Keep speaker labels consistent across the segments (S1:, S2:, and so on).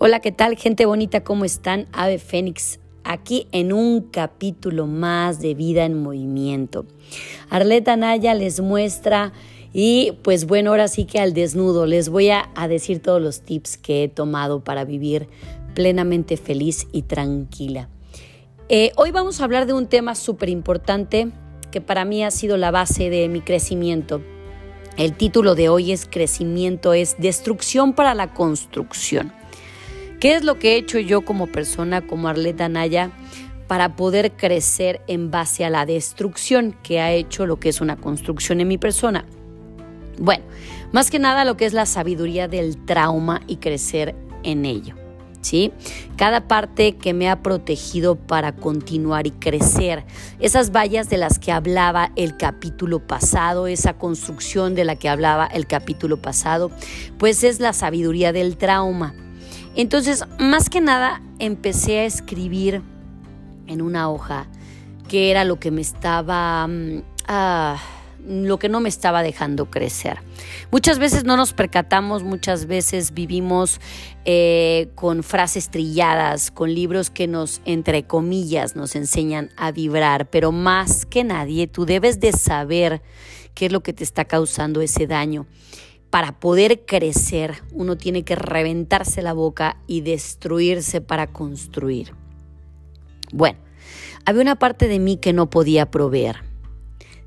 S1: Hola, ¿qué tal gente bonita? ¿Cómo están? Ave Fénix, aquí en un capítulo más de Vida en Movimiento. Arleta Naya les muestra y pues bueno, ahora sí que al desnudo les voy a, decir todos los tips que he tomado para vivir plenamente feliz y tranquila. Eh, hoy vamos a hablar de un tema súper importante que para mí ha sido la base de mi crecimiento. El título de hoy es Crecimiento es Destrucción para la Construcción. ¿Qué es lo que he hecho yo como persona, como Arleta Naya, para poder crecer en base a la destrucción que ha hecho lo que es una construcción en mi persona? Bueno, más que nada lo que es la sabiduría del trauma y crecer en ello. ¿Sí? Cada parte que me ha protegido para continuar y crecer. Esas vallas de las que hablaba el capítulo pasado, esa construcción de la que hablaba el capítulo pasado, pues es la sabiduría del trauma. Entonces, más que nada, empecé a escribir en una hoja que era lo que me estaba... Mm, ah, lo que no me estaba dejando crecer. Muchas veces no nos percatamos, muchas veces vivimos eh, con frases trilladas, con libros que nos, entre comillas, nos enseñan a vibrar, pero más que nadie tú debes de saber qué es lo que te está causando ese daño para poder crecer, uno tiene que reventarse la boca y destruirse para construir. Bueno, había una parte de mí que no podía proveer.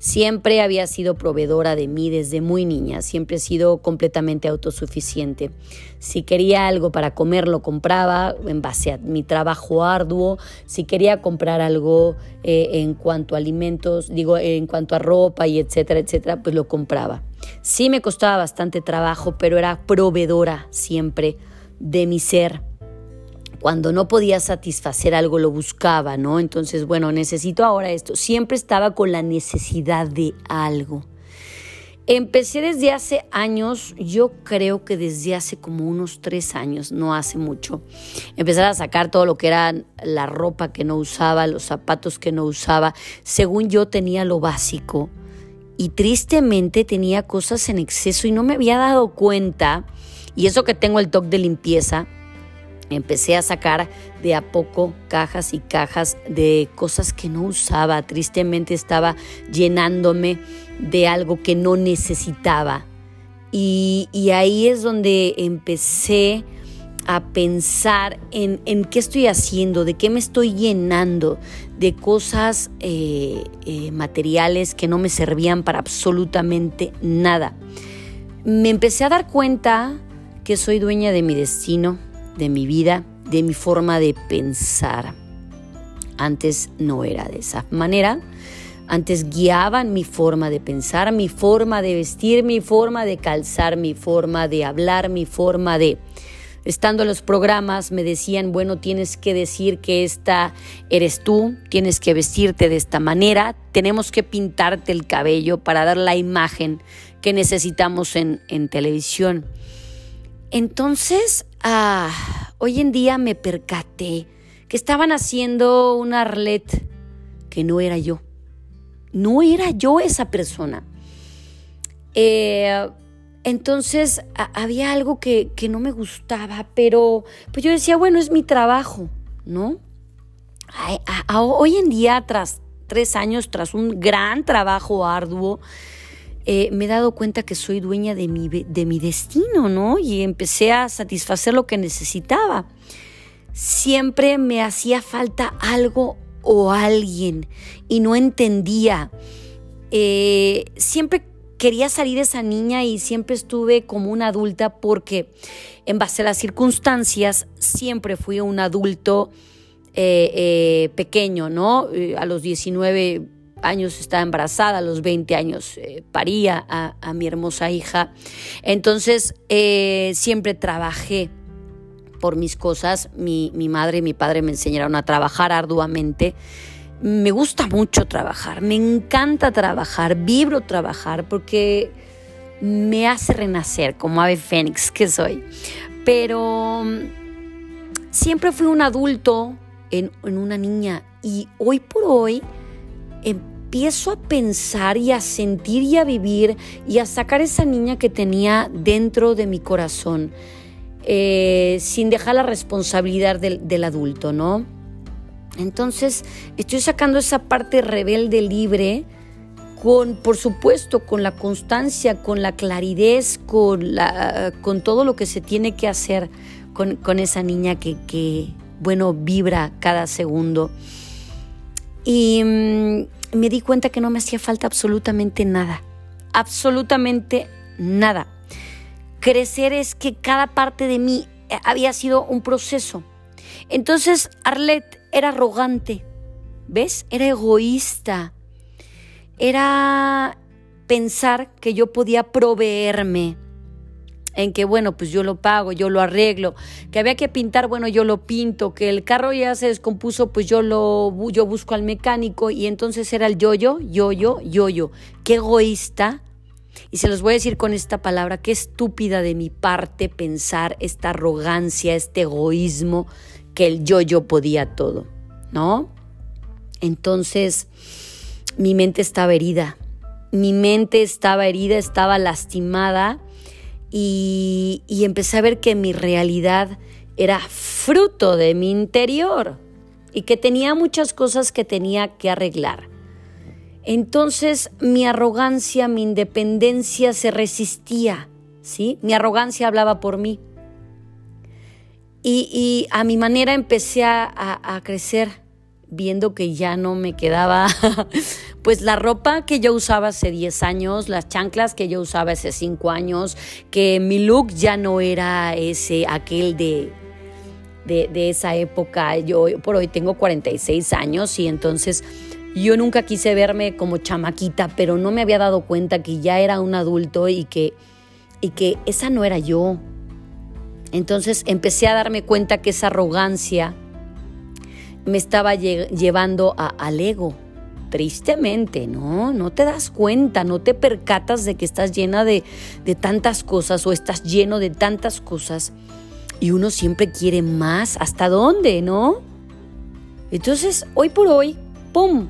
S1: Siempre había sido proveedora de mí desde muy niña, siempre he sido completamente autosuficiente. Si quería algo para comer, lo compraba en base a mi trabajo arduo. Si quería comprar algo eh, en cuanto a alimentos, digo, en cuanto a ropa y etcétera, etcétera, pues lo compraba. Sí me costaba bastante trabajo, pero era proveedora siempre de mi ser cuando no podía satisfacer algo lo buscaba, ¿no? Entonces, bueno, necesito ahora esto. Siempre estaba con la necesidad de algo. Empecé desde hace años, yo creo que desde hace como unos tres años, no hace mucho, empezar a sacar todo lo que era la ropa que no usaba, los zapatos que no usaba. Según yo tenía lo básico y tristemente tenía cosas en exceso y no me había dado cuenta. Y eso que tengo el toque de limpieza, empecé a sacar de a poco cajas y cajas de cosas que no usaba. Tristemente estaba llenándome de algo que no necesitaba. Y, ahí es donde empecé a pensar en, qué estoy haciendo, de qué me estoy llenando, de cosas eh, eh, materiales que no me servían para absolutamente nada. Me empecé a dar cuenta que soy dueña de mi destino, de mi vida, de mi forma de pensar. Antes no era de esa manera. Antes guiaban mi forma de pensar, mi forma de vestir, mi forma de calzar, mi forma de hablar, mi forma de... Estando en los programas me decían, bueno, tienes que decir que esta eres tú, tienes que vestirte de esta manera, tenemos que pintarte el cabello para dar la imagen que necesitamos en, en televisión. Entonces, ah, hoy en día me percaté que estaban haciendo una Arlet que no era yo. No era yo esa persona. Eh, entonces había algo que, que, no me gustaba, pero pues yo decía, bueno, es mi trabajo, ¿no? hoy en día, tras tres años, tras un gran trabajo arduo, eh, me he dado cuenta que soy dueña de mi, de mi destino, ¿no? Y empecé a satisfacer lo que necesitaba. Siempre me hacía falta algo o alguien y no entendía. Eh, siempre quería salir esa niña y siempre estuve como una adulta porque en base a las circunstancias siempre fui un adulto eh, pequeño, ¿no? a los 19 años estaba embarazada, a los 20 años eh, paría a, mi hermosa hija. Entonces eh, siempre trabajé por mis cosas. Mi, madre y mi padre me enseñaron a trabajar arduamente. Me gusta mucho trabajar, me encanta trabajar, vibro trabajar porque me hace renacer como ave fénix que soy. Pero mm, siempre fui un adulto en una niña y hoy por hoy empiezo a pensar y a sentir y a vivir y a sacar esa niña que tenía dentro de mi corazón. eh, sin dejar la responsabilidad del, adulto, ¿no? Entonces, estoy sacando esa parte rebelde libre con, por supuesto, con la constancia, con la claridad, con, la, con todo lo que se tiene que hacer con, con esa niña que, que, bueno, vibra cada segundo. Y mm, me di cuenta que no me hacía falta absolutamente nada, absolutamente nada. Crecer es que cada parte de mí eh, había sido un proceso. Entonces Arlette era arrogante, ¿ves? Era egoísta. Era pensar que yo podía proveerme en que, bueno, pues yo lo pago, yo lo arreglo, que había que pintar, bueno, yo lo pinto, que el carro ya se descompuso, pues yo lo yo busco al mecánico y entonces era el yo-yo, yo-yo, yo-yo. Qué egoísta. Y se los voy a decir con esta palabra, qué estúpida de mi parte pensar esta arrogancia, este egoísmo, que el yo-yo podía todo, ¿no? Entonces, mi mente estaba herida, mi mente estaba herida, estaba lastimada y, empecé a ver que mi realidad era fruto de mi interior y que tenía muchas cosas que tenía que arreglar. Entonces mi arrogancia, mi independencia se resistía, ¿sí? Mi arrogancia hablaba por mí. Y, a mi manera empecé a crecer viendo que ya no me quedaba pues la ropa que yo usaba hace 10 años, las chanclas que yo usaba hace 5 años, que mi look ya no era ese, aquel de, de, esa época. Yo por hoy tengo 46 años y entonces yo nunca quise verme como chamaquita, pero no me había dado cuenta que ya era un adulto y que, y que esa no era yo. Entonces empecé a darme cuenta que esa arrogancia, me estaba llevando a, al ego. Tristemente, ¿no? No te das cuenta, no te percatas de que estás llena de, de tantas cosas o estás lleno de tantas cosas y uno siempre quiere más. ¿Hasta dónde, no? Entonces, hoy por hoy, ¡pum!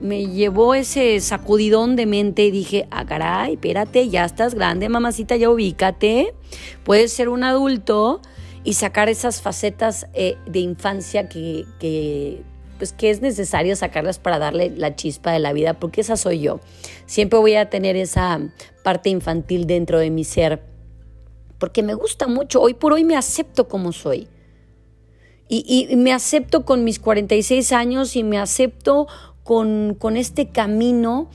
S1: Me llevó ese sacudidón de mente y dije, ah, caray, espérate, ya estás grande, mamacita, ya ubícate. Puedes ser un adulto y sacar esas facetas eh, de infancia que, pues que es necesario sacarlas para darle la chispa de la vida, porque esa soy yo. Siempre voy a tener esa parte infantil dentro de mi ser, porque me gusta mucho. Hoy por hoy me acepto como soy. Y, y me acepto con mis 46 años y me acepto con, con este camino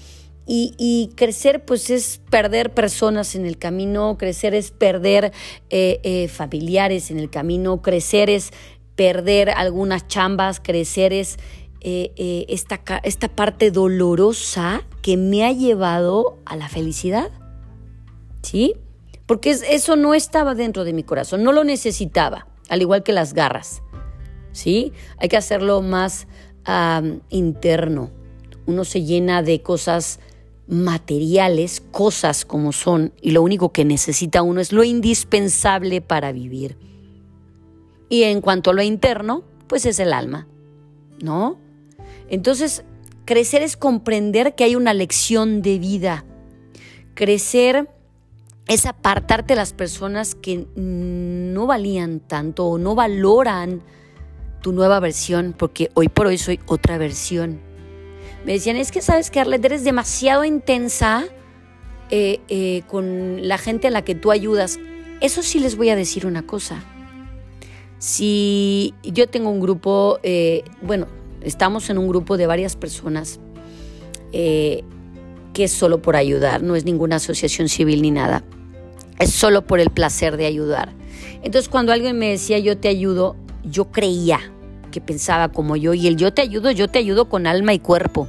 S1: y, crecer pues es perder personas en el camino, crecer es perder eh, eh, familiares en el camino, crecer es perder algunas chambas, crecer es eh, esta, esta parte dolorosa que me ha llevado a la felicidad. ¿Sí? Porque eso no estaba dentro de mi corazón, no lo necesitaba, al igual que las garras. ¿Sí? Hay que hacerlo más interno. Uno se llena de cosas materiales, cosas como son, y lo único que necesita uno es lo indispensable para vivir. Y en cuanto a lo interno, pues es el alma, ¿no? Entonces, crecer es comprender que hay una lección de vida. Crecer es apartarte de las personas que no valían tanto o no valoran tu nueva versión, porque hoy por hoy soy otra versión me decían, es que sabes que Arlette eres demasiado intensa eh, eh, con la gente a la que tú ayudas. Eso sí les voy a decir una cosa. Si yo tengo un grupo, eh, bueno, estamos en un grupo de varias personas que es solo por ayudar, no es ninguna asociación civil ni nada, es solo por el placer de ayudar. Entonces cuando alguien me decía yo te ayudo, yo creía que pensaba como yo y el yo te ayudo, yo te ayudo con alma y cuerpo.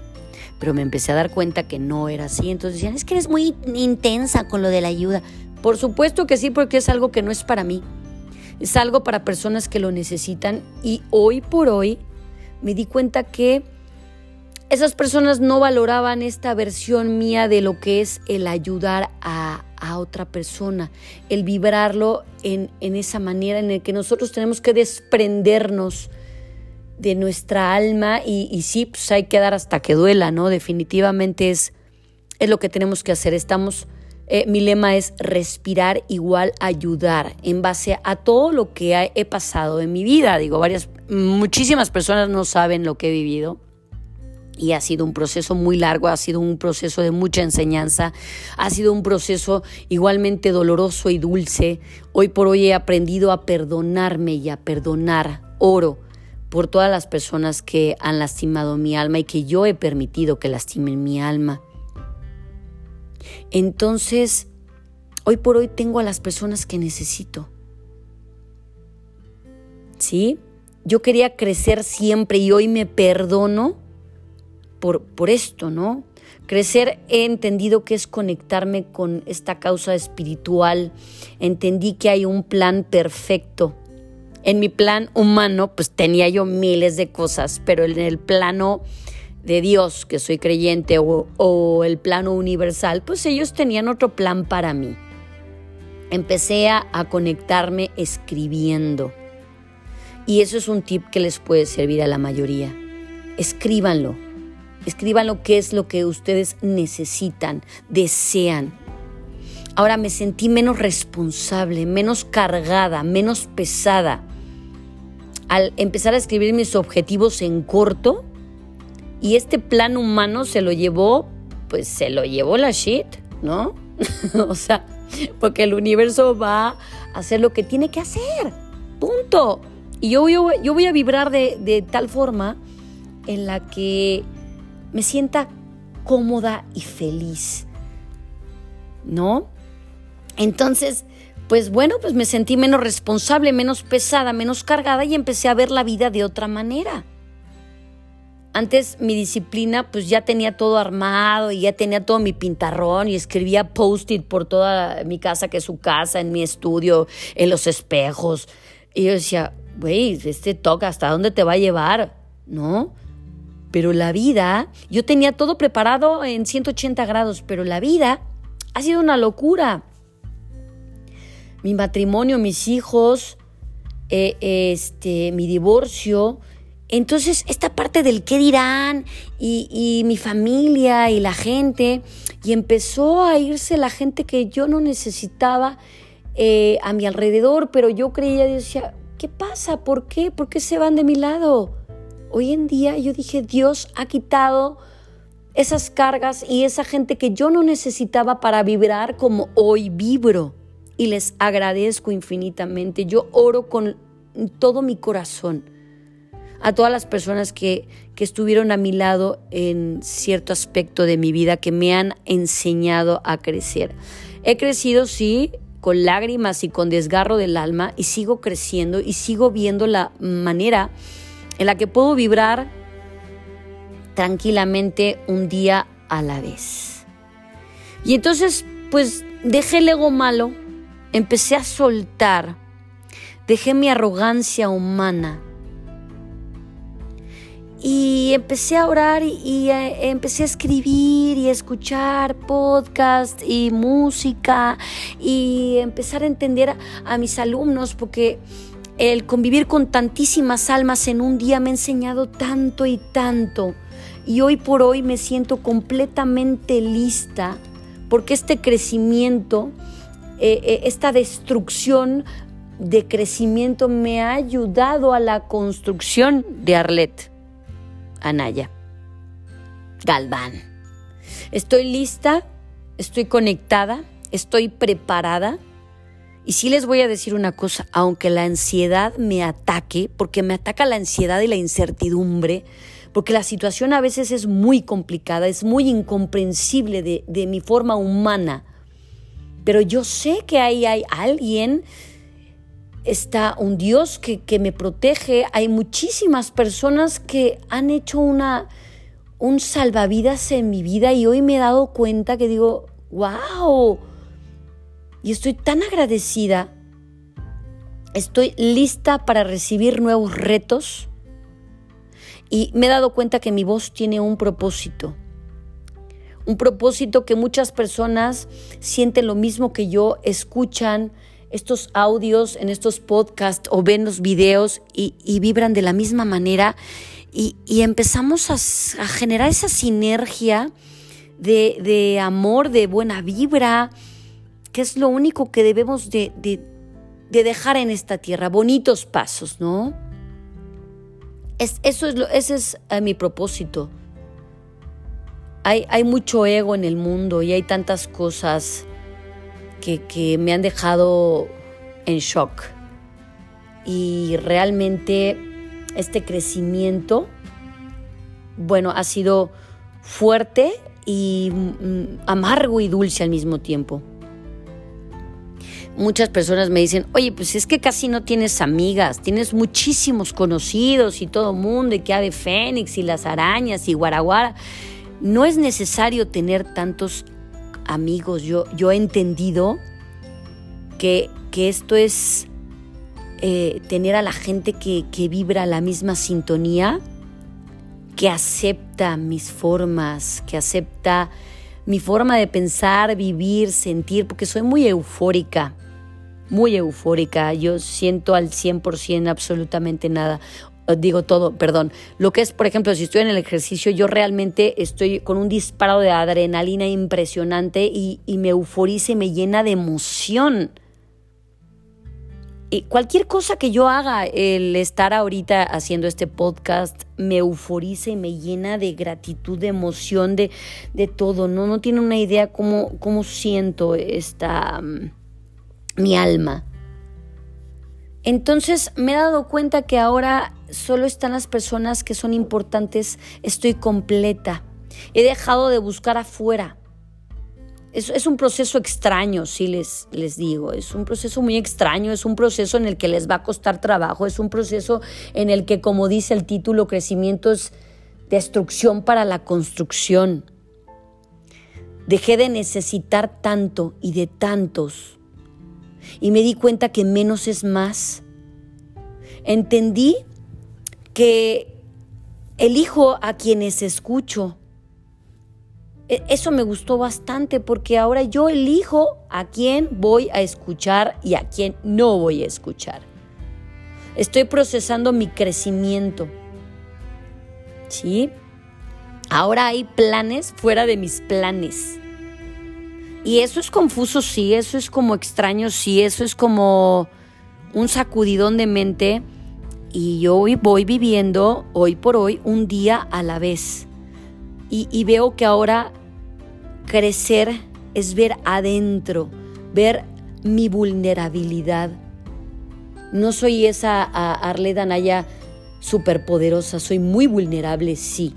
S1: Pero me empecé a dar cuenta que no era así. Entonces decían, es que eres muy intensa con lo de la ayuda. Por supuesto que sí, porque es algo que no es para mí. Es algo para personas que lo necesitan. Y hoy por hoy me di cuenta que esas personas no valoraban esta versión mía de lo que es el ayudar a, otra persona, el vibrarlo en, esa manera en la que nosotros tenemos que desprendernos de nuestra alma y, sí, pues hay que dar hasta que duela, ¿no? Definitivamente es lo que tenemos que hacer. Estamos eh, mi lema es respirar igual ayudar en base a todo lo que he pasado en mi vida. Digo, varias, muchísimas personas no saben lo que he vivido y ha sido un proceso muy largo, ha sido un proceso de mucha enseñanza, ha sido un proceso igualmente doloroso y dulce. Hoy por hoy he aprendido a perdonarme y a perdonar. Oro por todas las personas que han lastimado mi alma y que yo he permitido que lastimen mi alma. Entonces, hoy por hoy tengo a las personas que necesito. ¿Sí? Yo quería crecer siempre y hoy me perdono por, por esto, ¿no? Crecer he entendido que es conectarme con esta causa espiritual. Entendí que hay un plan perfecto. En mi plan humano, pues tenía yo miles de cosas, pero en el plano de Dios, que soy creyente, o, el plano universal, pues ellos tenían otro plan para mí. Empecé a, a conectarme escribiendo. Y eso es un tip que les puede servir a la mayoría. Escríbanlo Escriban lo que es lo que ustedes necesitan, desean. Ahora me sentí menos responsable, menos cargada, menos pesada. Al empezar a escribir mis objetivos en corto, y este plan humano se lo llevó, pues se lo llevó la shit, ¿no? o sea, porque el universo va a hacer lo que tiene que hacer. Punto. Y yo, yo, voy a vibrar de, de tal forma en la que me sienta cómoda y feliz. ¿No? Entonces, pues bueno, pues me sentí menos responsable, menos pesada, menos cargada y empecé a ver la vida de otra manera. Antes mi disciplina pues ya tenía todo armado y ya tenía todo mi pintarrón y escribía post-it por toda mi casa, que es su casa, en mi estudio, en los espejos. Y yo decía, güey, este toca, ¿hasta dónde te va a llevar? ¿No? Pero la vida, yo tenía todo preparado en 180 grados, pero la vida ha sido una locura. Mi matrimonio, mis hijos, eh, este, mi divorcio. Entonces, esta parte del qué dirán y, mi familia y la gente, y empezó a irse la gente que yo no necesitaba eh, a mi alrededor, pero yo creía, decía, ¿qué pasa? ¿Por qué? ¿Por qué se van de mi lado? Hoy en día yo dije, Dios ha quitado esas cargas y esa gente que yo no necesitaba para vibrar como hoy vibro. Y les agradezco infinitamente. Yo oro con todo mi corazón a todas las personas que, que estuvieron a mi lado en cierto aspecto de mi vida, que me han enseñado a crecer. He crecido, sí, con lágrimas y con desgarro del alma y sigo creciendo y sigo viendo la manera en la que puedo vibrar tranquilamente un día a la vez. Y entonces, pues dejé el ego malo, empecé a soltar, dejé mi arrogancia humana y empecé a orar y, eh, empecé a escribir y a escuchar podcast y música y empezar a entender a mis alumnos porque el convivir con tantísimas almas en un día me ha enseñado tanto y tanto. Y hoy por hoy me siento completamente lista porque este crecimiento, eh, eh, esta destrucción de crecimiento me ha ayudado a la construcción de Arlet Anaya. Galván. Estoy lista, estoy conectada, estoy preparada. Y sí les voy a decir una cosa, aunque la ansiedad me ataque, porque me ataca la ansiedad y la incertidumbre, porque la situación a veces es muy complicada, es muy incomprensible de, mi forma humana, pero yo sé que ahí hay alguien, está un Dios que, que me protege, hay muchísimas personas que han hecho una, un salvavidas en mi vida y hoy me he dado cuenta que digo, wow, y estoy tan agradecida. Estoy lista para recibir nuevos retos y me he dado cuenta que mi voz tiene un propósito. Un propósito que muchas personas sienten lo mismo que yo, escuchan estos audios en estos podcasts o ven los videos y, vibran de la misma manera y, empezamos a, generar esa sinergia de, amor, de buena vibra, que es lo único que debemos de, dejar en esta tierra, bonitos pasos, ¿no? Es, eso es lo, ese es eh, mi propósito. Hay, mucho ego en el mundo y hay tantas cosas que, me han dejado en shock. Y realmente este crecimiento, bueno, ha sido fuerte y mm, amargo y dulce al mismo tiempo. Muchas personas me dicen, oye, pues es que casi no tienes amigas, tienes muchísimos conocidos y todo mundo, y que Ave Fénix y las arañas y Guaraguara. No es necesario tener tantos amigos. Yo, yo he entendido que, que esto es eh, tener a la gente que, que vibra la misma sintonía que acepta mis formas, que acepta mi forma de pensar, vivir, sentir, porque soy muy eufórica, muy eufórica. Yo siento al 100% absolutamente nada. Digo todo, perdón. Lo que es, por ejemplo, si estoy en el ejercicio, yo realmente estoy con un disparo de adrenalina impresionante y, y me euforiza y me llena de emoción cualquier cosa que yo haga, el estar ahorita haciendo este podcast me euforiza y me llena de gratitud, de emoción, de, de todo. No, no tiene una idea cómo, cómo siento esta mm, mi alma. Entonces me he dado cuenta que ahora solo están las personas que son importantes, estoy completa. He dejado de buscar afuera. Es, un proceso extraño, sí les, les digo, es un proceso muy extraño, es un proceso en el que les va a costar trabajo, es un proceso en el que, como dice el título, crecimiento es destrucción para la construcción. Dejé de necesitar tanto y de tantos y me di cuenta que menos es más. Entendí que elijo a quienes escucho e, eso me gustó bastante porque ahora yo elijo a quién voy a escuchar y a quién no voy a escuchar. Estoy procesando mi crecimiento. ¿Sí? Ahora hay planes fuera de mis planes. Y eso es confuso, sí, eso es como extraño, sí, eso es como un sacudidón de mente. Y yo voy viviendo, hoy por hoy, un día a la vez. Y, veo que ahora Crecer es ver adentro, ver mi vulnerabilidad. No soy esa Arle Danaya superpoderosa, soy muy vulnerable, sí,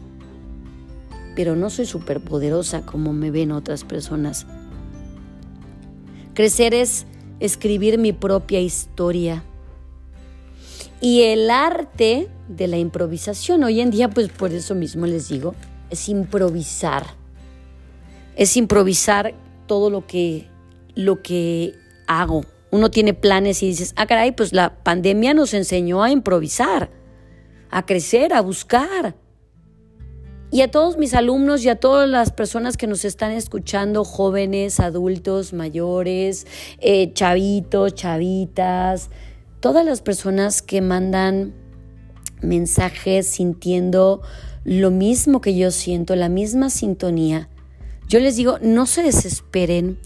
S1: pero no soy superpoderosa como me ven otras personas. Crecer es escribir mi propia historia. Y el arte de la improvisación, hoy en día, pues por eso mismo les digo, es improvisar es improvisar todo lo que, lo que hago. Uno tiene planes y dices, ah, caray, pues la pandemia nos enseñó a improvisar, a crecer, a buscar. Y a todos mis alumnos y a todas las personas que nos están escuchando, jóvenes, adultos, mayores, eh, chavitos, chavitas, todas las personas que mandan mensajes sintiendo lo mismo que yo siento, la misma sintonía, yo les digo, no se desesperen,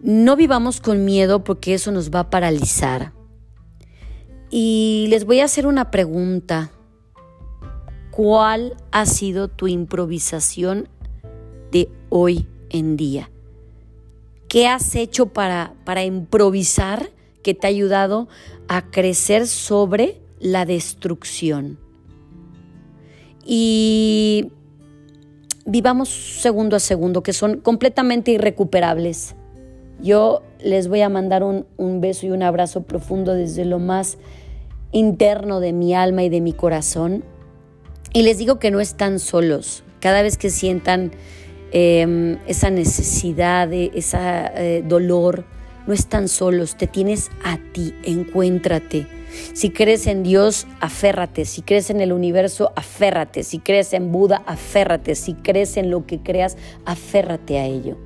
S1: no vivamos con miedo porque eso nos va a paralizar. Y les voy a hacer una pregunta. ¿Cuál ha sido tu improvisación de hoy en día? ¿Qué has hecho para, para improvisar que te ha ayudado a crecer sobre la destrucción? Y vivamos segundo a segundo, que son completamente irrecuperables. Yo les voy a mandar un, beso y un abrazo profundo desde lo más interno de mi alma y de mi corazón. Y les digo que no están solos. Cada vez que sientan em, esa necesidad, ese dolor, no están solos. Te tienes a ti, encuéntrate si crees en Dios, aférrate. Si crees en el universo, aférrate. Si crees en Buda, aférrate. Si crees en lo que creas, aférrate a ello.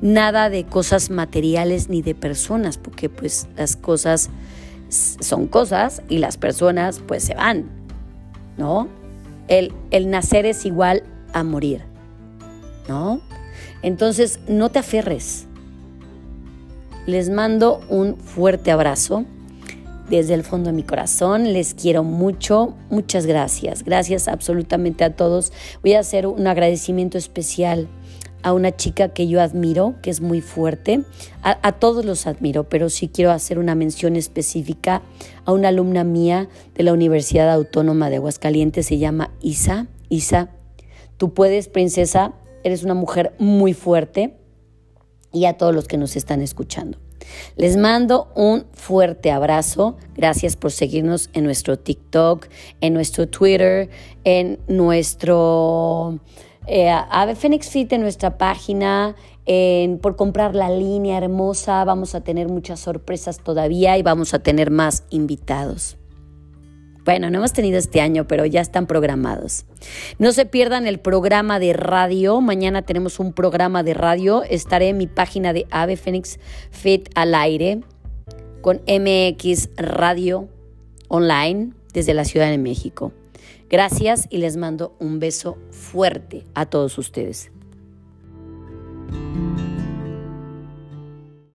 S1: Nada de cosas materiales ni de personas, porque pues las cosas son cosas y las personas pues se van, ¿no? El, el nacer es igual a morir, ¿no? Entonces no te aferres, Les mando un fuerte abrazo desde el fondo de mi corazón. Les quiero mucho. Muchas gracias. Gracias absolutamente a todos. Voy a hacer un agradecimiento especial a una chica que yo admiro, que es muy fuerte. A, todos los admiro, pero sí quiero hacer una mención específica a una alumna mía de la Universidad Autónoma de Aguascalientes. Se llama Isa. Isa, tú puedes, princesa. Eres una mujer muy fuerte. Y a todos los que nos están escuchando. Les mando un fuerte abrazo. Gracias por seguirnos en nuestro TikTok, en nuestro Twitter, en nuestro eh, Ave Phoenix Fit en nuestra página. por comprar la línea hermosa, vamos a tener muchas sorpresas todavía y vamos a tener más invitados. Bueno, no hemos tenido este año, pero ya están programados. No se pierdan el programa de radio. Mañana tenemos un programa de radio. Estaré en mi página de Ave Fénix Fit al aire con MX Radio Online desde la Ciudad de México. Gracias y les mando un beso fuerte a todos ustedes.